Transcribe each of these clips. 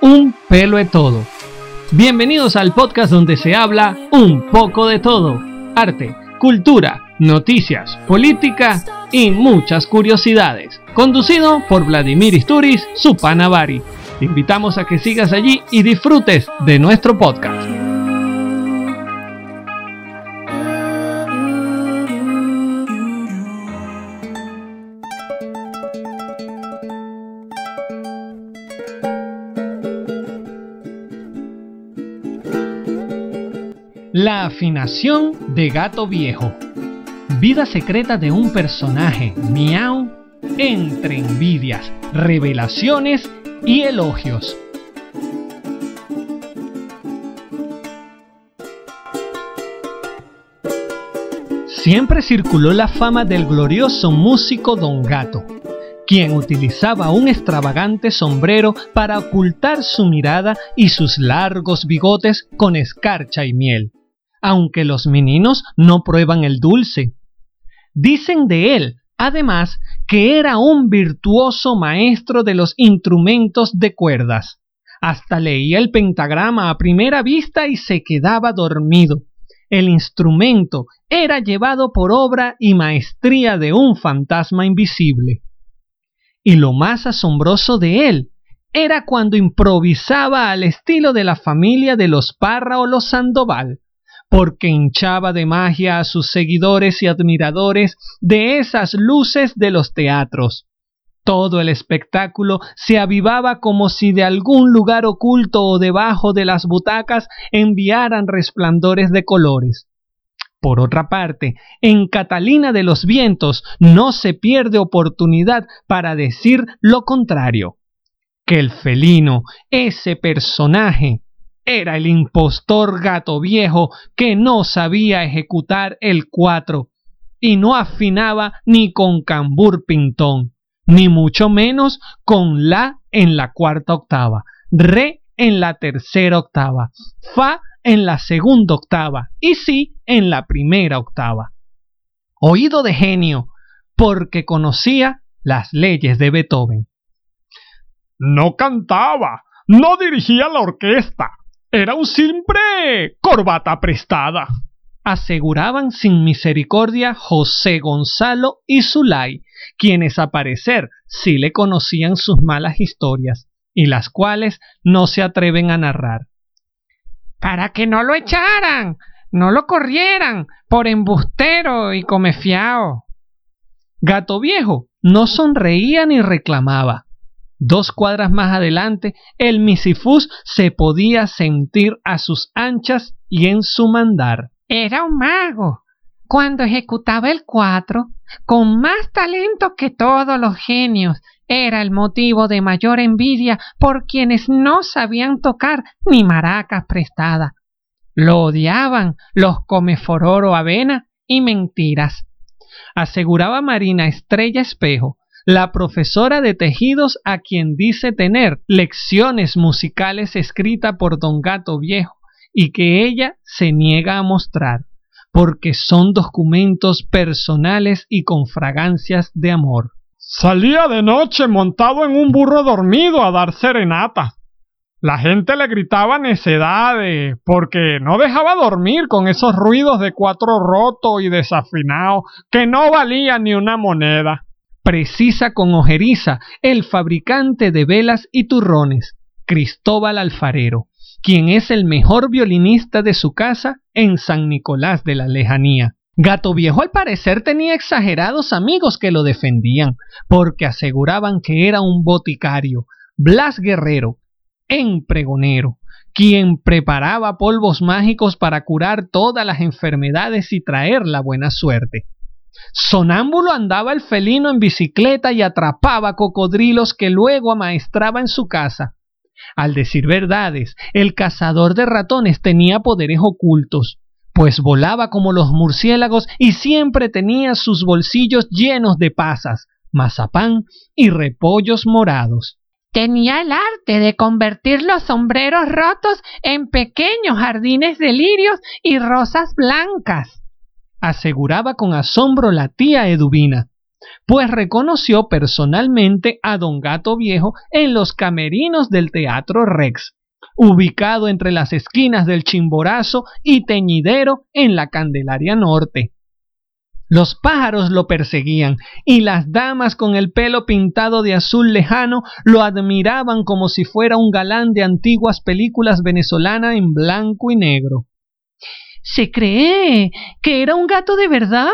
Un pelo de todo. Bienvenidos al podcast donde se habla un poco de todo. Arte, cultura, noticias, política y muchas curiosidades. Conducido por Vladimir Isturiz, su panavari. Te invitamos a que sigas allí y disfrutes de nuestro podcast. Afinación de gato viejo. Vida secreta de un personaje, miau, entre envidias, revelaciones y elogios. Siempre circuló la fama del glorioso músico Don Gato, quien utilizaba un extravagante sombrero para ocultar su mirada y sus largos bigotes con escarcha y miel aunque los meninos no prueban el dulce. Dicen de él, además, que era un virtuoso maestro de los instrumentos de cuerdas. Hasta leía el pentagrama a primera vista y se quedaba dormido. El instrumento era llevado por obra y maestría de un fantasma invisible. Y lo más asombroso de él era cuando improvisaba al estilo de la familia de los Parra o los Sandoval, porque hinchaba de magia a sus seguidores y admiradores de esas luces de los teatros. Todo el espectáculo se avivaba como si de algún lugar oculto o debajo de las butacas enviaran resplandores de colores. Por otra parte, en Catalina de los Vientos no se pierde oportunidad para decir lo contrario, que el felino, ese personaje, era el impostor gato viejo que no sabía ejecutar el cuatro y no afinaba ni con cambur pintón, ni mucho menos con la en la cuarta octava, re en la tercera octava, fa en la segunda octava y si en la primera octava. Oído de genio, porque conocía las leyes de Beethoven. No cantaba, no dirigía la orquesta, era un simple corbata prestada. Aseguraban sin misericordia José Gonzalo y Zulay, quienes a parecer sí le conocían sus malas historias, y las cuales no se atreven a narrar. Para que no lo echaran, no lo corrieran por embustero y comefiao. Gato viejo no sonreía ni reclamaba, Dos cuadras más adelante, el misifús se podía sentir a sus anchas y en su mandar. Era un mago. Cuando ejecutaba el cuatro, con más talento que todos los genios, era el motivo de mayor envidia por quienes no sabían tocar ni maracas prestadas. Lo odiaban los comefororo avena y mentiras. Aseguraba Marina Estrella Espejo la profesora de tejidos a quien dice tener lecciones musicales escritas por don Gato Viejo y que ella se niega a mostrar, porque son documentos personales y con fragancias de amor. Salía de noche montado en un burro dormido a dar serenatas. La gente le gritaba necedades porque no dejaba dormir con esos ruidos de cuatro rotos y desafinados que no valían ni una moneda precisa con ojeriza el fabricante de velas y turrones, Cristóbal Alfarero, quien es el mejor violinista de su casa en San Nicolás de la Lejanía. Gato Viejo al parecer tenía exagerados amigos que lo defendían, porque aseguraban que era un boticario, Blas Guerrero, en pregonero, quien preparaba polvos mágicos para curar todas las enfermedades y traer la buena suerte. Sonámbulo andaba el felino en bicicleta y atrapaba cocodrilos que luego amaestraba en su casa. Al decir verdades, el cazador de ratones tenía poderes ocultos, pues volaba como los murciélagos y siempre tenía sus bolsillos llenos de pasas, mazapán y repollos morados. Tenía el arte de convertir los sombreros rotos en pequeños jardines de lirios y rosas blancas aseguraba con asombro la tía Eduvina. pues reconoció personalmente a don Gato Viejo en los camerinos del Teatro Rex, ubicado entre las esquinas del Chimborazo y Teñidero en la Candelaria Norte. Los pájaros lo perseguían y las damas con el pelo pintado de azul lejano lo admiraban como si fuera un galán de antiguas películas venezolanas en blanco y negro. ¿Se cree que era un gato de verdad?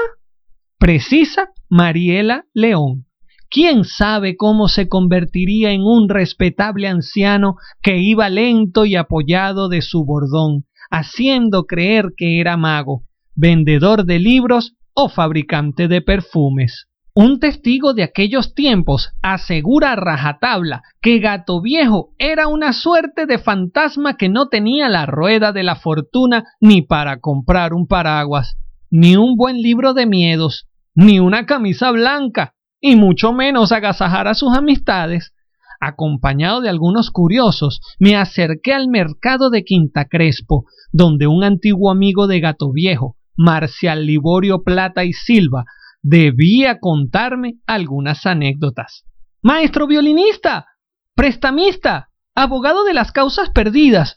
Precisa Mariela León. ¿Quién sabe cómo se convertiría en un respetable anciano que iba lento y apoyado de su bordón, haciendo creer que era mago, vendedor de libros o fabricante de perfumes. Un testigo de aquellos tiempos asegura a rajatabla que Gato Viejo era una suerte de fantasma que no tenía la rueda de la fortuna ni para comprar un paraguas, ni un buen libro de miedos, ni una camisa blanca, y mucho menos agasajar a sus amistades. Acompañado de algunos curiosos, me acerqué al mercado de Quinta Crespo, donde un antiguo amigo de Gato Viejo, Marcial Liborio Plata y Silva, debía contarme algunas anécdotas. Maestro violinista, prestamista, abogado de las causas perdidas,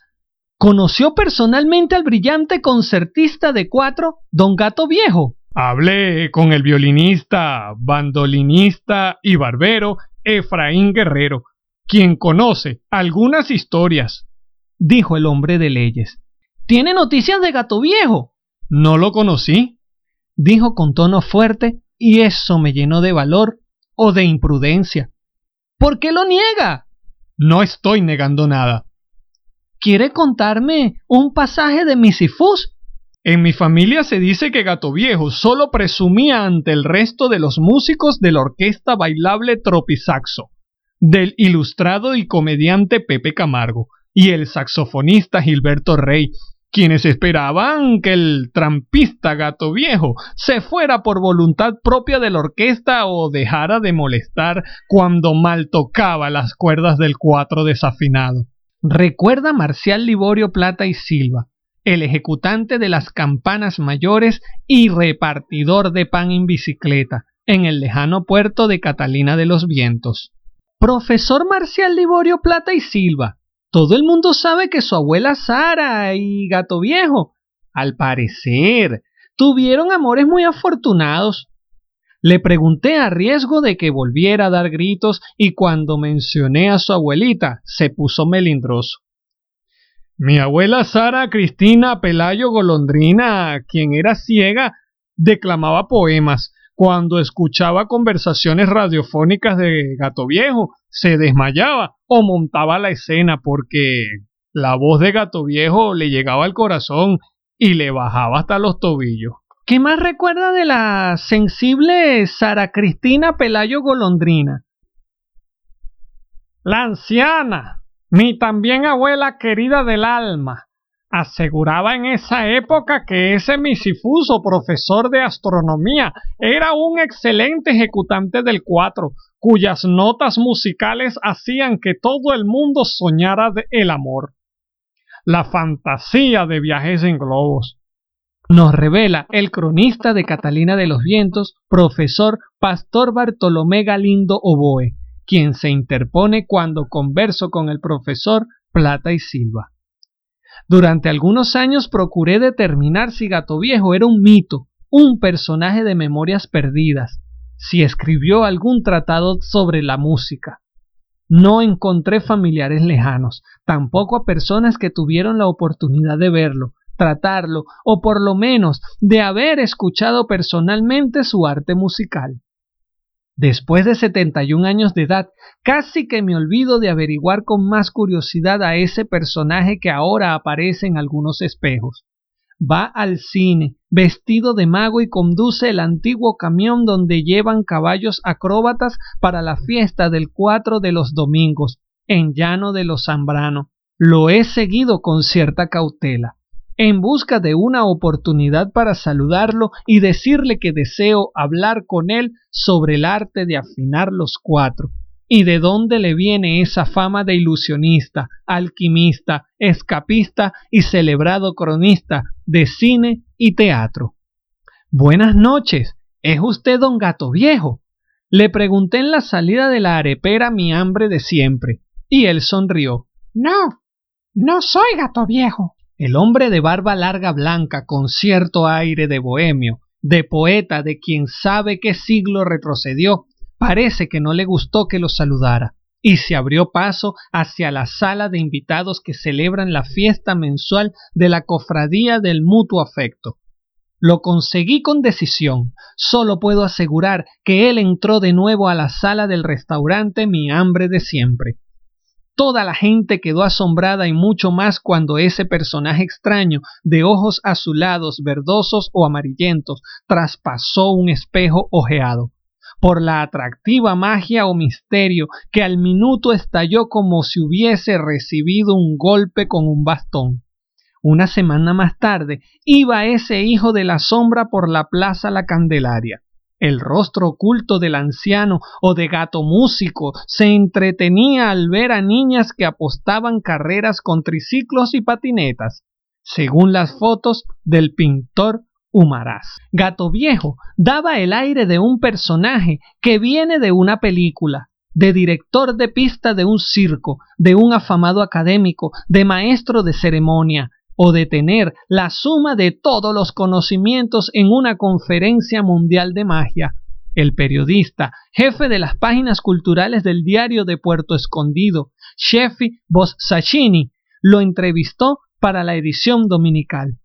conoció personalmente al brillante concertista de cuatro, don Gato Viejo. Hablé con el violinista, bandolinista y barbero Efraín Guerrero, quien conoce algunas historias, dijo el hombre de leyes. ¿Tiene noticias de Gato Viejo? No lo conocí, dijo con tono fuerte, y eso me llenó de valor o de imprudencia. ¿Por qué lo niega? No estoy negando nada. ¿Quiere contarme un pasaje de Misifus? En mi familia se dice que Gato Viejo solo presumía ante el resto de los músicos de la orquesta bailable Tropisaxo, del ilustrado y comediante Pepe Camargo y el saxofonista Gilberto Rey, quienes esperaban que el trampista gato viejo se fuera por voluntad propia de la orquesta o dejara de molestar cuando mal tocaba las cuerdas del cuatro desafinado. Recuerda Marcial Liborio Plata y Silva, el ejecutante de las campanas mayores y repartidor de pan en bicicleta, en el lejano puerto de Catalina de los Vientos. Profesor Marcial Liborio Plata y Silva, todo el mundo sabe que su abuela Sara y Gato Viejo, al parecer, tuvieron amores muy afortunados. Le pregunté a riesgo de que volviera a dar gritos y cuando mencioné a su abuelita se puso melindroso. Mi abuela Sara Cristina Pelayo Golondrina, quien era ciega, declamaba poemas. Cuando escuchaba conversaciones radiofónicas de Gato Viejo, se desmayaba o montaba la escena porque la voz de Gato Viejo le llegaba al corazón y le bajaba hasta los tobillos. ¿Qué más recuerda de la sensible Sara Cristina Pelayo Golondrina? La anciana, mi también abuela querida del alma, aseguraba en esa época que ese misifuso profesor de astronomía era un excelente ejecutante del cuatro, cuyas notas musicales hacían que todo el mundo soñara de el amor. La fantasía de viajes en globos. Nos revela el cronista de Catalina de los Vientos, profesor Pastor Bartolomé Galindo Oboe, quien se interpone cuando converso con el profesor Plata y Silva. Durante algunos años procuré determinar si Gato Viejo era un mito, un personaje de memorias perdidas, si escribió algún tratado sobre la música. No encontré familiares lejanos, tampoco a personas que tuvieron la oportunidad de verlo, tratarlo o por lo menos de haber escuchado personalmente su arte musical. Después de 71 años de edad, casi que me olvido de averiguar con más curiosidad a ese personaje que ahora aparece en algunos espejos. Va al cine, vestido de mago y conduce el antiguo camión donde llevan caballos acróbatas para la fiesta del cuatro de los domingos, en Llano de los Zambrano. Lo he seguido con cierta cautela en busca de una oportunidad para saludarlo y decirle que deseo hablar con él sobre el arte de afinar los cuatro, y de dónde le viene esa fama de ilusionista, alquimista, escapista y celebrado cronista de cine y teatro. Buenas noches, ¿es usted don Gato Viejo? Le pregunté en la salida de la arepera mi hambre de siempre, y él sonrió. No, no soy gato viejo. El hombre de barba larga blanca, con cierto aire de bohemio, de poeta de quien sabe qué siglo retrocedió, parece que no le gustó que lo saludara, y se abrió paso hacia la sala de invitados que celebran la fiesta mensual de la cofradía del mutuo afecto. Lo conseguí con decisión. Solo puedo asegurar que él entró de nuevo a la sala del restaurante mi hambre de siempre. Toda la gente quedó asombrada y mucho más cuando ese personaje extraño, de ojos azulados, verdosos o amarillentos, traspasó un espejo ojeado por la atractiva magia o misterio que al minuto estalló como si hubiese recibido un golpe con un bastón. Una semana más tarde iba ese hijo de la sombra por la plaza La Candelaria. El rostro oculto del anciano o de gato músico se entretenía al ver a niñas que apostaban carreras con triciclos y patinetas, según las fotos del pintor Humaraz. Gato Viejo daba el aire de un personaje que viene de una película, de director de pista de un circo, de un afamado académico, de maestro de ceremonia, o de tener la suma de todos los conocimientos en una conferencia mundial de magia. El periodista, jefe de las páginas culturales del diario de Puerto Escondido, Shefi Bossachini, lo entrevistó para la edición dominical.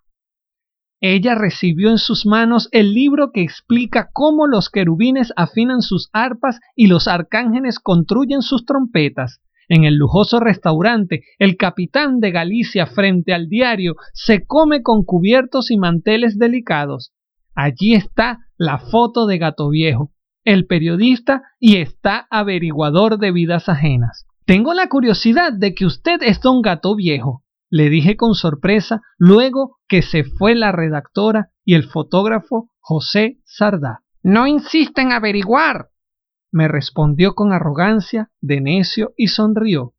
Ella recibió en sus manos el libro que explica cómo los querubines afinan sus arpas y los arcángeles construyen sus trompetas, en el lujoso restaurante, el capitán de Galicia frente al diario se come con cubiertos y manteles delicados. Allí está la foto de Gato Viejo, el periodista y está averiguador de vidas ajenas. Tengo la curiosidad de que usted es don Gato Viejo, le dije con sorpresa luego que se fue la redactora y el fotógrafo José Sardá. No insiste en averiguar, me respondió con arrogancia, de necio, y sonrió.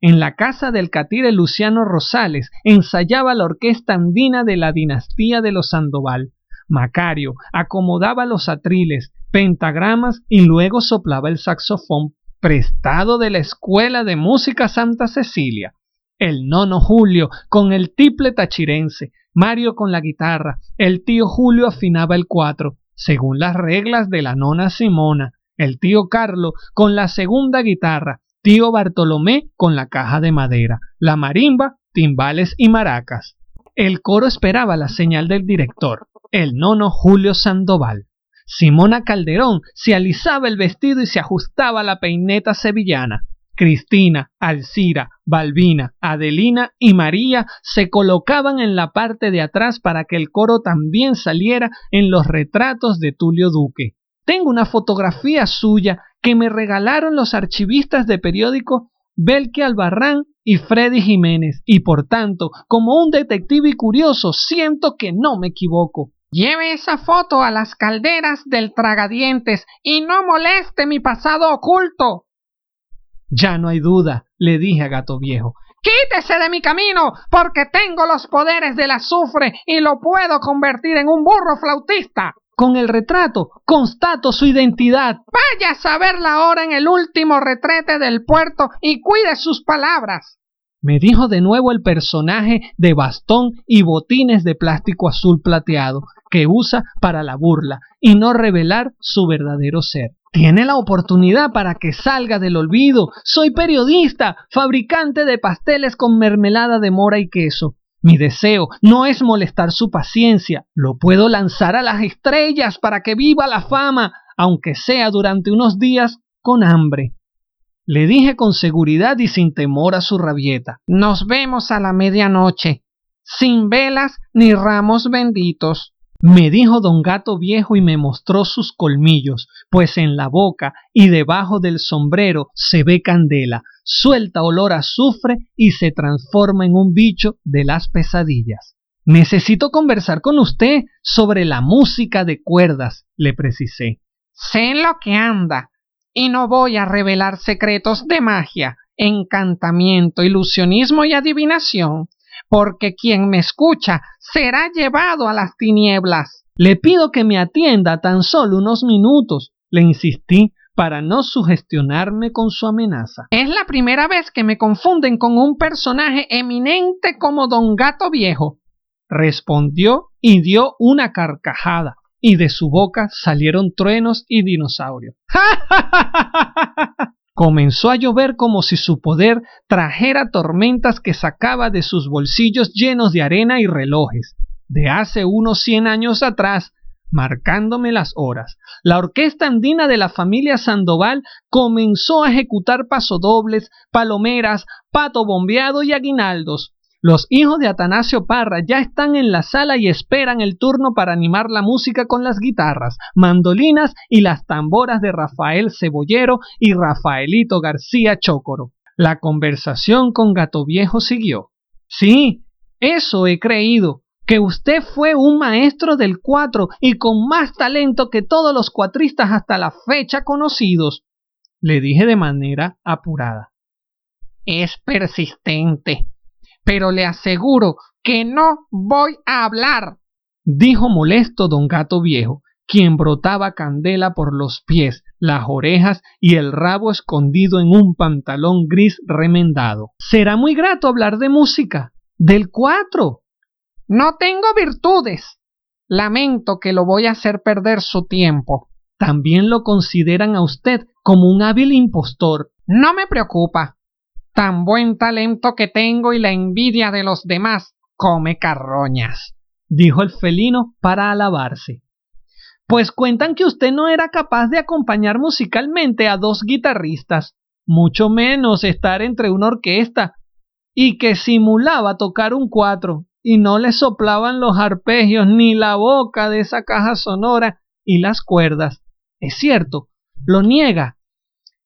En la casa del catire Luciano Rosales ensayaba la orquesta andina de la dinastía de los Sandoval. Macario acomodaba los atriles, pentagramas y luego soplaba el saxofón prestado de la Escuela de Música Santa Cecilia. El nono Julio con el tiple tachirense, Mario con la guitarra, el tío Julio afinaba el cuatro, según las reglas de la nona Simona, el tío Carlo con la segunda guitarra, tío Bartolomé con la caja de madera, la marimba, timbales y maracas. El coro esperaba la señal del director, el nono Julio Sandoval. Simona Calderón se alisaba el vestido y se ajustaba la peineta sevillana. Cristina, Alcira, Balbina, Adelina y María se colocaban en la parte de atrás para que el coro también saliera en los retratos de Tulio Duque. Tengo una fotografía suya que me regalaron los archivistas de periódico Belke Albarrán y Freddy Jiménez, y por tanto, como un detective y curioso, siento que no me equivoco. Lleve esa foto a las calderas del tragadientes y no moleste mi pasado oculto. Ya no hay duda, le dije a Gato Viejo. Quítese de mi camino, porque tengo los poderes del azufre y lo puedo convertir en un burro flautista. Con el retrato constato su identidad. Vaya a saberla ahora en el último retrete del puerto y cuide sus palabras. Me dijo de nuevo el personaje de bastón y botines de plástico azul plateado que usa para la burla y no revelar su verdadero ser. Tiene la oportunidad para que salga del olvido. Soy periodista, fabricante de pasteles con mermelada de mora y queso. Mi deseo no es molestar su paciencia, lo puedo lanzar a las estrellas para que viva la fama, aunque sea durante unos días con hambre. Le dije con seguridad y sin temor a su rabieta. Nos vemos a la medianoche, sin velas ni ramos benditos. Me dijo don gato viejo y me mostró sus colmillos, pues en la boca y debajo del sombrero se ve candela, suelta olor a azufre y se transforma en un bicho de las pesadillas. Necesito conversar con usted sobre la música de cuerdas, le precisé. Sé en lo que anda, y no voy a revelar secretos de magia, encantamiento, ilusionismo y adivinación, porque quien me escucha será llevado a las tinieblas. Le pido que me atienda tan solo unos minutos, le insistí, para no sugestionarme con su amenaza. Es la primera vez que me confunden con un personaje eminente como Don Gato Viejo, respondió y dio una carcajada, y de su boca salieron truenos y dinosaurios. Comenzó a llover como si su poder trajera tormentas que sacaba de sus bolsillos llenos de arena y relojes, de hace unos cien años atrás, marcándome las horas. La orquesta andina de la familia Sandoval comenzó a ejecutar pasodobles, palomeras, pato bombeado y aguinaldos. Los hijos de Atanasio Parra ya están en la sala y esperan el turno para animar la música con las guitarras, mandolinas y las tamboras de Rafael Cebollero y Rafaelito García Chocoro. La conversación con Gato Viejo siguió. Sí, eso he creído, que usted fue un maestro del cuatro y con más talento que todos los cuatristas hasta la fecha conocidos, le dije de manera apurada. Es persistente, pero le aseguro que no voy a hablar, dijo molesto don Gato Viejo, quien brotaba candela por los pies, las orejas y el rabo escondido en un pantalón gris remendado. Será muy grato hablar de música, del cuatro. No tengo virtudes. Lamento que lo voy a hacer perder su tiempo. También lo consideran a usted como un hábil impostor. No me preocupa tan buen talento que tengo y la envidia de los demás come carroñas, dijo el felino para alabarse. Pues cuentan que usted no era capaz de acompañar musicalmente a dos guitarristas, mucho menos estar entre una orquesta, y que simulaba tocar un cuatro, y no le soplaban los arpegios ni la boca de esa caja sonora y las cuerdas. Es cierto, lo niega,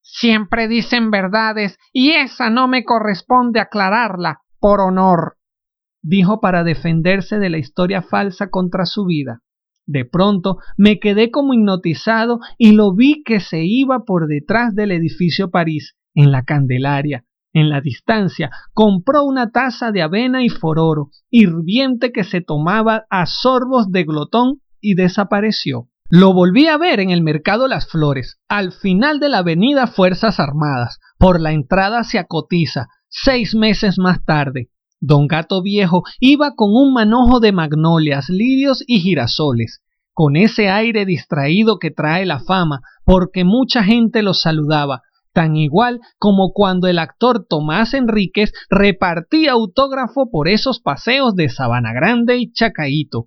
Siempre dicen verdades y esa no me corresponde aclararla, por honor, dijo para defenderse de la historia falsa contra su vida. De pronto me quedé como hipnotizado y lo vi que se iba por detrás del edificio París, en la Candelaria. En la distancia compró una taza de avena y fororo, hirviente que se tomaba a sorbos de glotón y desapareció. Lo volví a ver en el mercado Las Flores, al final de la avenida Fuerzas Armadas, por la entrada hacia Cotiza, seis meses más tarde. Don Gato Viejo iba con un manojo de magnolias, lirios y girasoles, con ese aire distraído que trae la fama, porque mucha gente lo saludaba, tan igual como cuando el actor Tomás Enríquez repartía autógrafo por esos paseos de Sabana Grande y Chacaíto.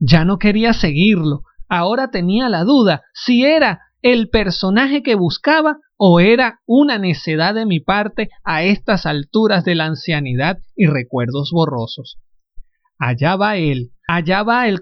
Ya no quería seguirlo, Ahora tenía la duda si era el personaje que buscaba o era una necedad de mi parte a estas alturas de la ancianidad y recuerdos borrosos. Allá va él, allá va el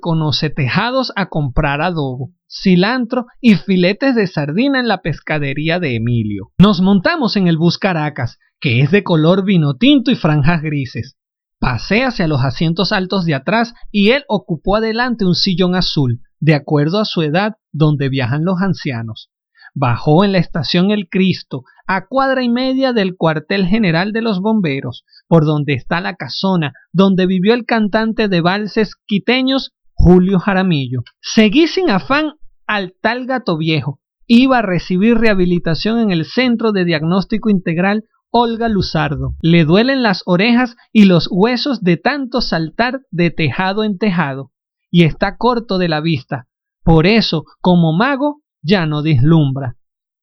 tejados a comprar adobo, cilantro y filetes de sardina en la pescadería de Emilio. Nos montamos en el bus Caracas, que es de color vino tinto y franjas grises. Pasé hacia los asientos altos de atrás y él ocupó adelante un sillón azul, de acuerdo a su edad donde viajan los ancianos. Bajó en la estación El Cristo, a cuadra y media del cuartel general de los bomberos, por donde está la casona donde vivió el cantante de valses quiteños Julio Jaramillo. Seguí sin afán al tal gato viejo. Iba a recibir rehabilitación en el Centro de Diagnóstico Integral Olga Luzardo. Le duelen las orejas y los huesos de tanto saltar de tejado en tejado y está corto de la vista. Por eso, como mago, ya no deslumbra.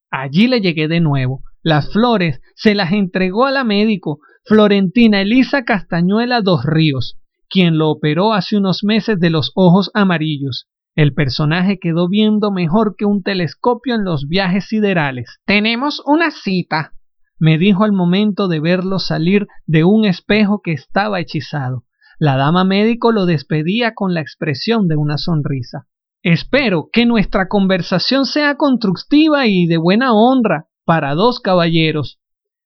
Allí le llegué de nuevo. Las flores se las entregó a la médico, Florentina Elisa Castañuela Dos Ríos, quien lo operó hace unos meses de los ojos amarillos. El personaje quedó viendo mejor que un telescopio en los viajes siderales. Tenemos una cita, me dijo al momento de verlo salir de un espejo que estaba hechizado. La dama médico lo despedía con la expresión de una sonrisa. Espero que nuestra conversación sea constructiva y de buena honra para dos caballeros.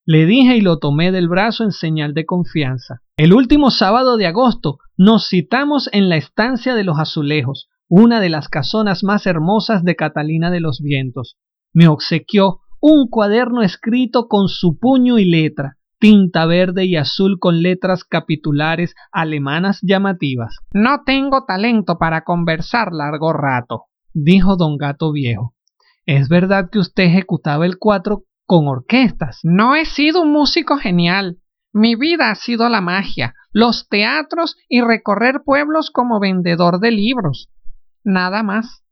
Le dije y lo tomé del brazo en señal de confianza. El último sábado de agosto nos citamos en la estancia de los azulejos, una de las casonas más hermosas de Catalina de los Vientos. Me obsequió un cuaderno escrito con su puño y letra, tinta verde y azul con letras capitulares alemanas llamativas. No tengo talento para conversar largo rato, dijo don Gato Viejo. ¿Es verdad que usted ejecutaba el cuatro con orquestas? No he sido un músico genial. Mi vida ha sido la magia, los teatros y recorrer pueblos como vendedor de libros. Nada más.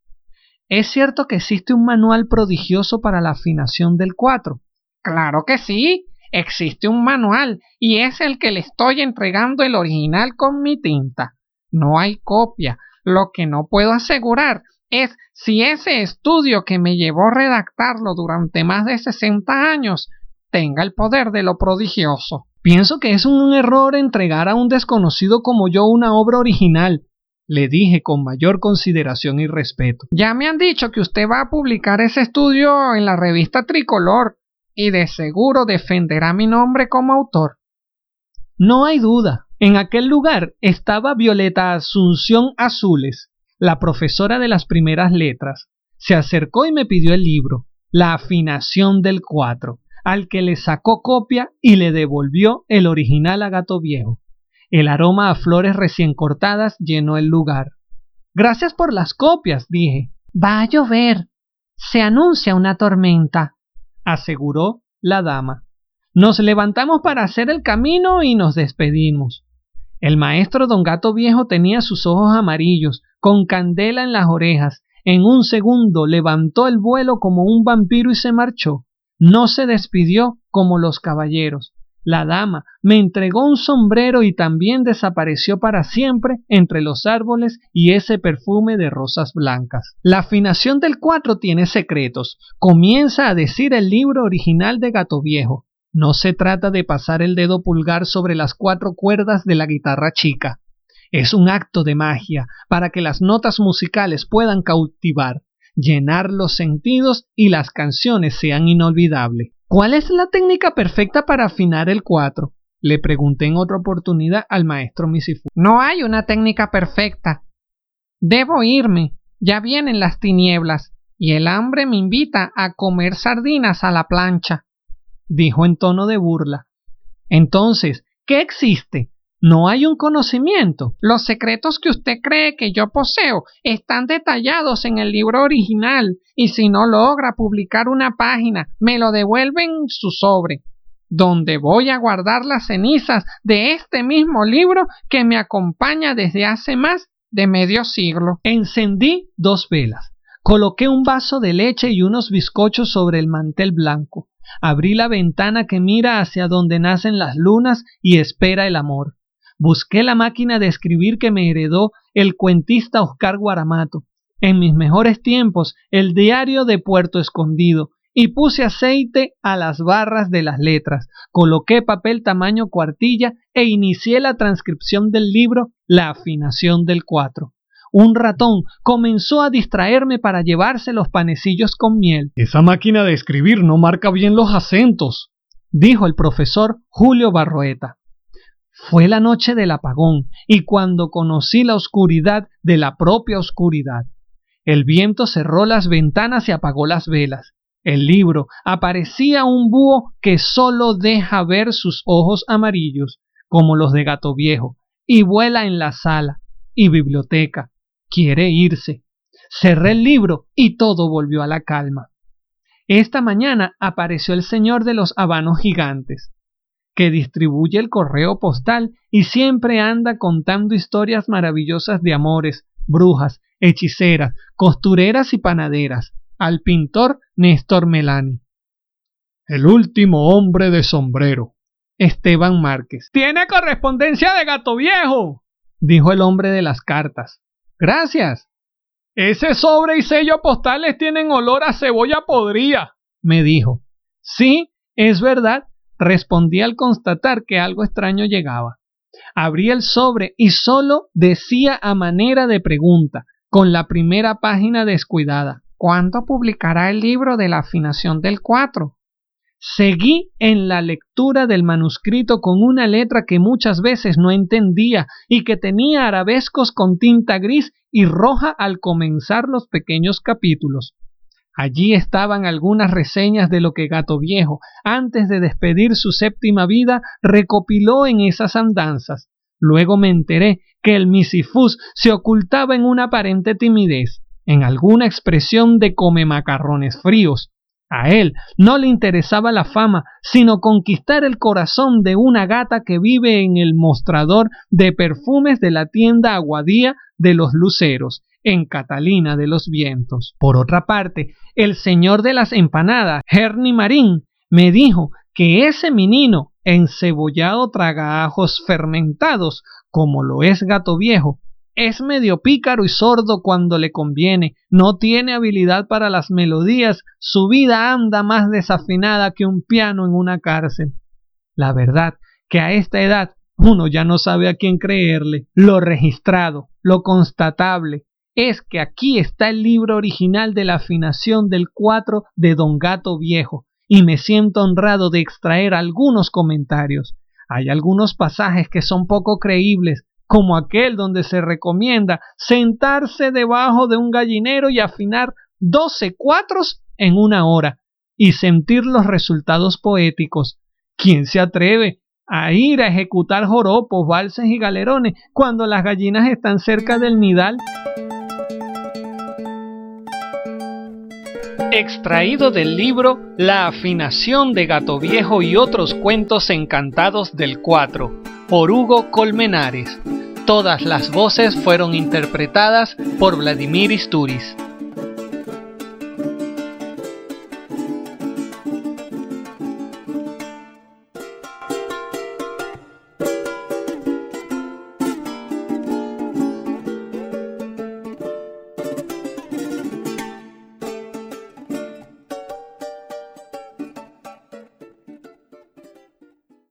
¿Es cierto que existe un manual prodigioso para la afinación del cuatro? Claro que sí. Existe un manual y es el que le estoy entregando el original con mi tinta. No hay copia. Lo que no puedo asegurar es si ese estudio que me llevó redactarlo durante más de 60 años tenga el poder de lo prodigioso. Pienso que es un error entregar a un desconocido como yo una obra original, le dije con mayor consideración y respeto. Ya me han dicho que usted va a publicar ese estudio en la revista Tricolor y de seguro defenderá mi nombre como autor. No hay duda. En aquel lugar estaba Violeta Asunción Azules, la profesora de las primeras letras. Se acercó y me pidió el libro, La afinación del cuatro, al que le sacó copia y le devolvió el original a Gato Viejo. El aroma a flores recién cortadas llenó el lugar. Gracias por las copias, dije. Va a llover. Se anuncia una tormenta aseguró la dama. Nos levantamos para hacer el camino y nos despedimos. El maestro don Gato Viejo tenía sus ojos amarillos, con candela en las orejas. En un segundo levantó el vuelo como un vampiro y se marchó. No se despidió como los caballeros. La dama me entregó un sombrero y también desapareció para siempre entre los árboles y ese perfume de rosas blancas. La afinación del cuatro tiene secretos. Comienza a decir el libro original de Gato Viejo. No se trata de pasar el dedo pulgar sobre las cuatro cuerdas de la guitarra chica. Es un acto de magia para que las notas musicales puedan cautivar, llenar los sentidos y las canciones sean inolvidables. ¿Cuál es la técnica perfecta para afinar el cuatro? Le pregunté en otra oportunidad al maestro Misifu. No hay una técnica perfecta. Debo irme. Ya vienen las tinieblas y el hambre me invita a comer sardinas a la plancha, dijo en tono de burla. Entonces, ¿qué existe? No hay un conocimiento. Los secretos que usted cree que yo poseo están detallados en el libro original y si no logra publicar una página, me lo devuelven su sobre, donde voy a guardar las cenizas de este mismo libro que me acompaña desde hace más de medio siglo. Encendí dos velas, coloqué un vaso de leche y unos bizcochos sobre el mantel blanco, abrí la ventana que mira hacia donde nacen las lunas y espera el amor Busqué la máquina de escribir que me heredó el cuentista Oscar Guaramato. En mis mejores tiempos, el diario de Puerto Escondido, y puse aceite a las barras de las letras, coloqué papel tamaño cuartilla e inicié la transcripción del libro La afinación del cuatro. Un ratón comenzó a distraerme para llevarse los panecillos con miel. Esa máquina de escribir no marca bien los acentos, dijo el profesor Julio Barroeta. Fue la noche del apagón y cuando conocí la oscuridad de la propia oscuridad. El viento cerró las ventanas y apagó las velas. El libro aparecía un búho que solo deja ver sus ojos amarillos, como los de gato viejo, y vuela en la sala y biblioteca. Quiere irse. Cerré el libro y todo volvió a la calma. Esta mañana apareció el señor de los habanos gigantes que distribuye el correo postal y siempre anda contando historias maravillosas de amores, brujas, hechiceras, costureras y panaderas, al pintor Néstor Melani. El último hombre de sombrero. Esteban Márquez. Tiene correspondencia de gato viejo, dijo el hombre de las cartas. Gracias. Ese sobre y sello postales tienen olor a cebolla podrida, me dijo. Sí, es verdad, Respondí al constatar que algo extraño llegaba. Abrí el sobre y solo decía a manera de pregunta, con la primera página descuidada, ¿cuándo publicará el libro de la afinación del cuatro? Seguí en la lectura del manuscrito con una letra que muchas veces no entendía y que tenía arabescos con tinta gris y roja al comenzar los pequeños capítulos. Allí estaban algunas reseñas de lo que Gato Viejo, antes de despedir su séptima vida, recopiló en esas andanzas. Luego me enteré que el misifus se ocultaba en una aparente timidez. en alguna expresión de come macarrones fríos. A él no le interesaba la fama, sino conquistar el corazón de una gata que vive en el mostrador de perfumes de la tienda Aguadía de los Luceros, en Catalina de los Vientos. Por otra parte, el señor de las empanadas, Herni Marín, me dijo que ese menino encebollado tragajos fermentados, como lo es gato viejo, es medio pícaro y sordo cuando le conviene, no tiene habilidad para las melodías, su vida anda más desafinada que un piano en una cárcel. La verdad que a esta edad uno ya no sabe a quién creerle. Lo registrado, lo constatable, es que aquí está el libro original de la afinación del cuatro de Don Gato Viejo, y me siento honrado de extraer algunos comentarios. Hay algunos pasajes que son poco creíbles, como aquel donde se recomienda sentarse debajo de un gallinero y afinar doce cuatros en una hora y sentir los resultados poéticos. ¿Quién se atreve a ir a ejecutar joropos, valses y galerones cuando las gallinas están cerca del nidal? Extraído del libro La afinación de Gato Viejo y otros cuentos encantados del cuatro por Hugo Colmenares. Todas las voces fueron interpretadas por Vladimir Isturiz.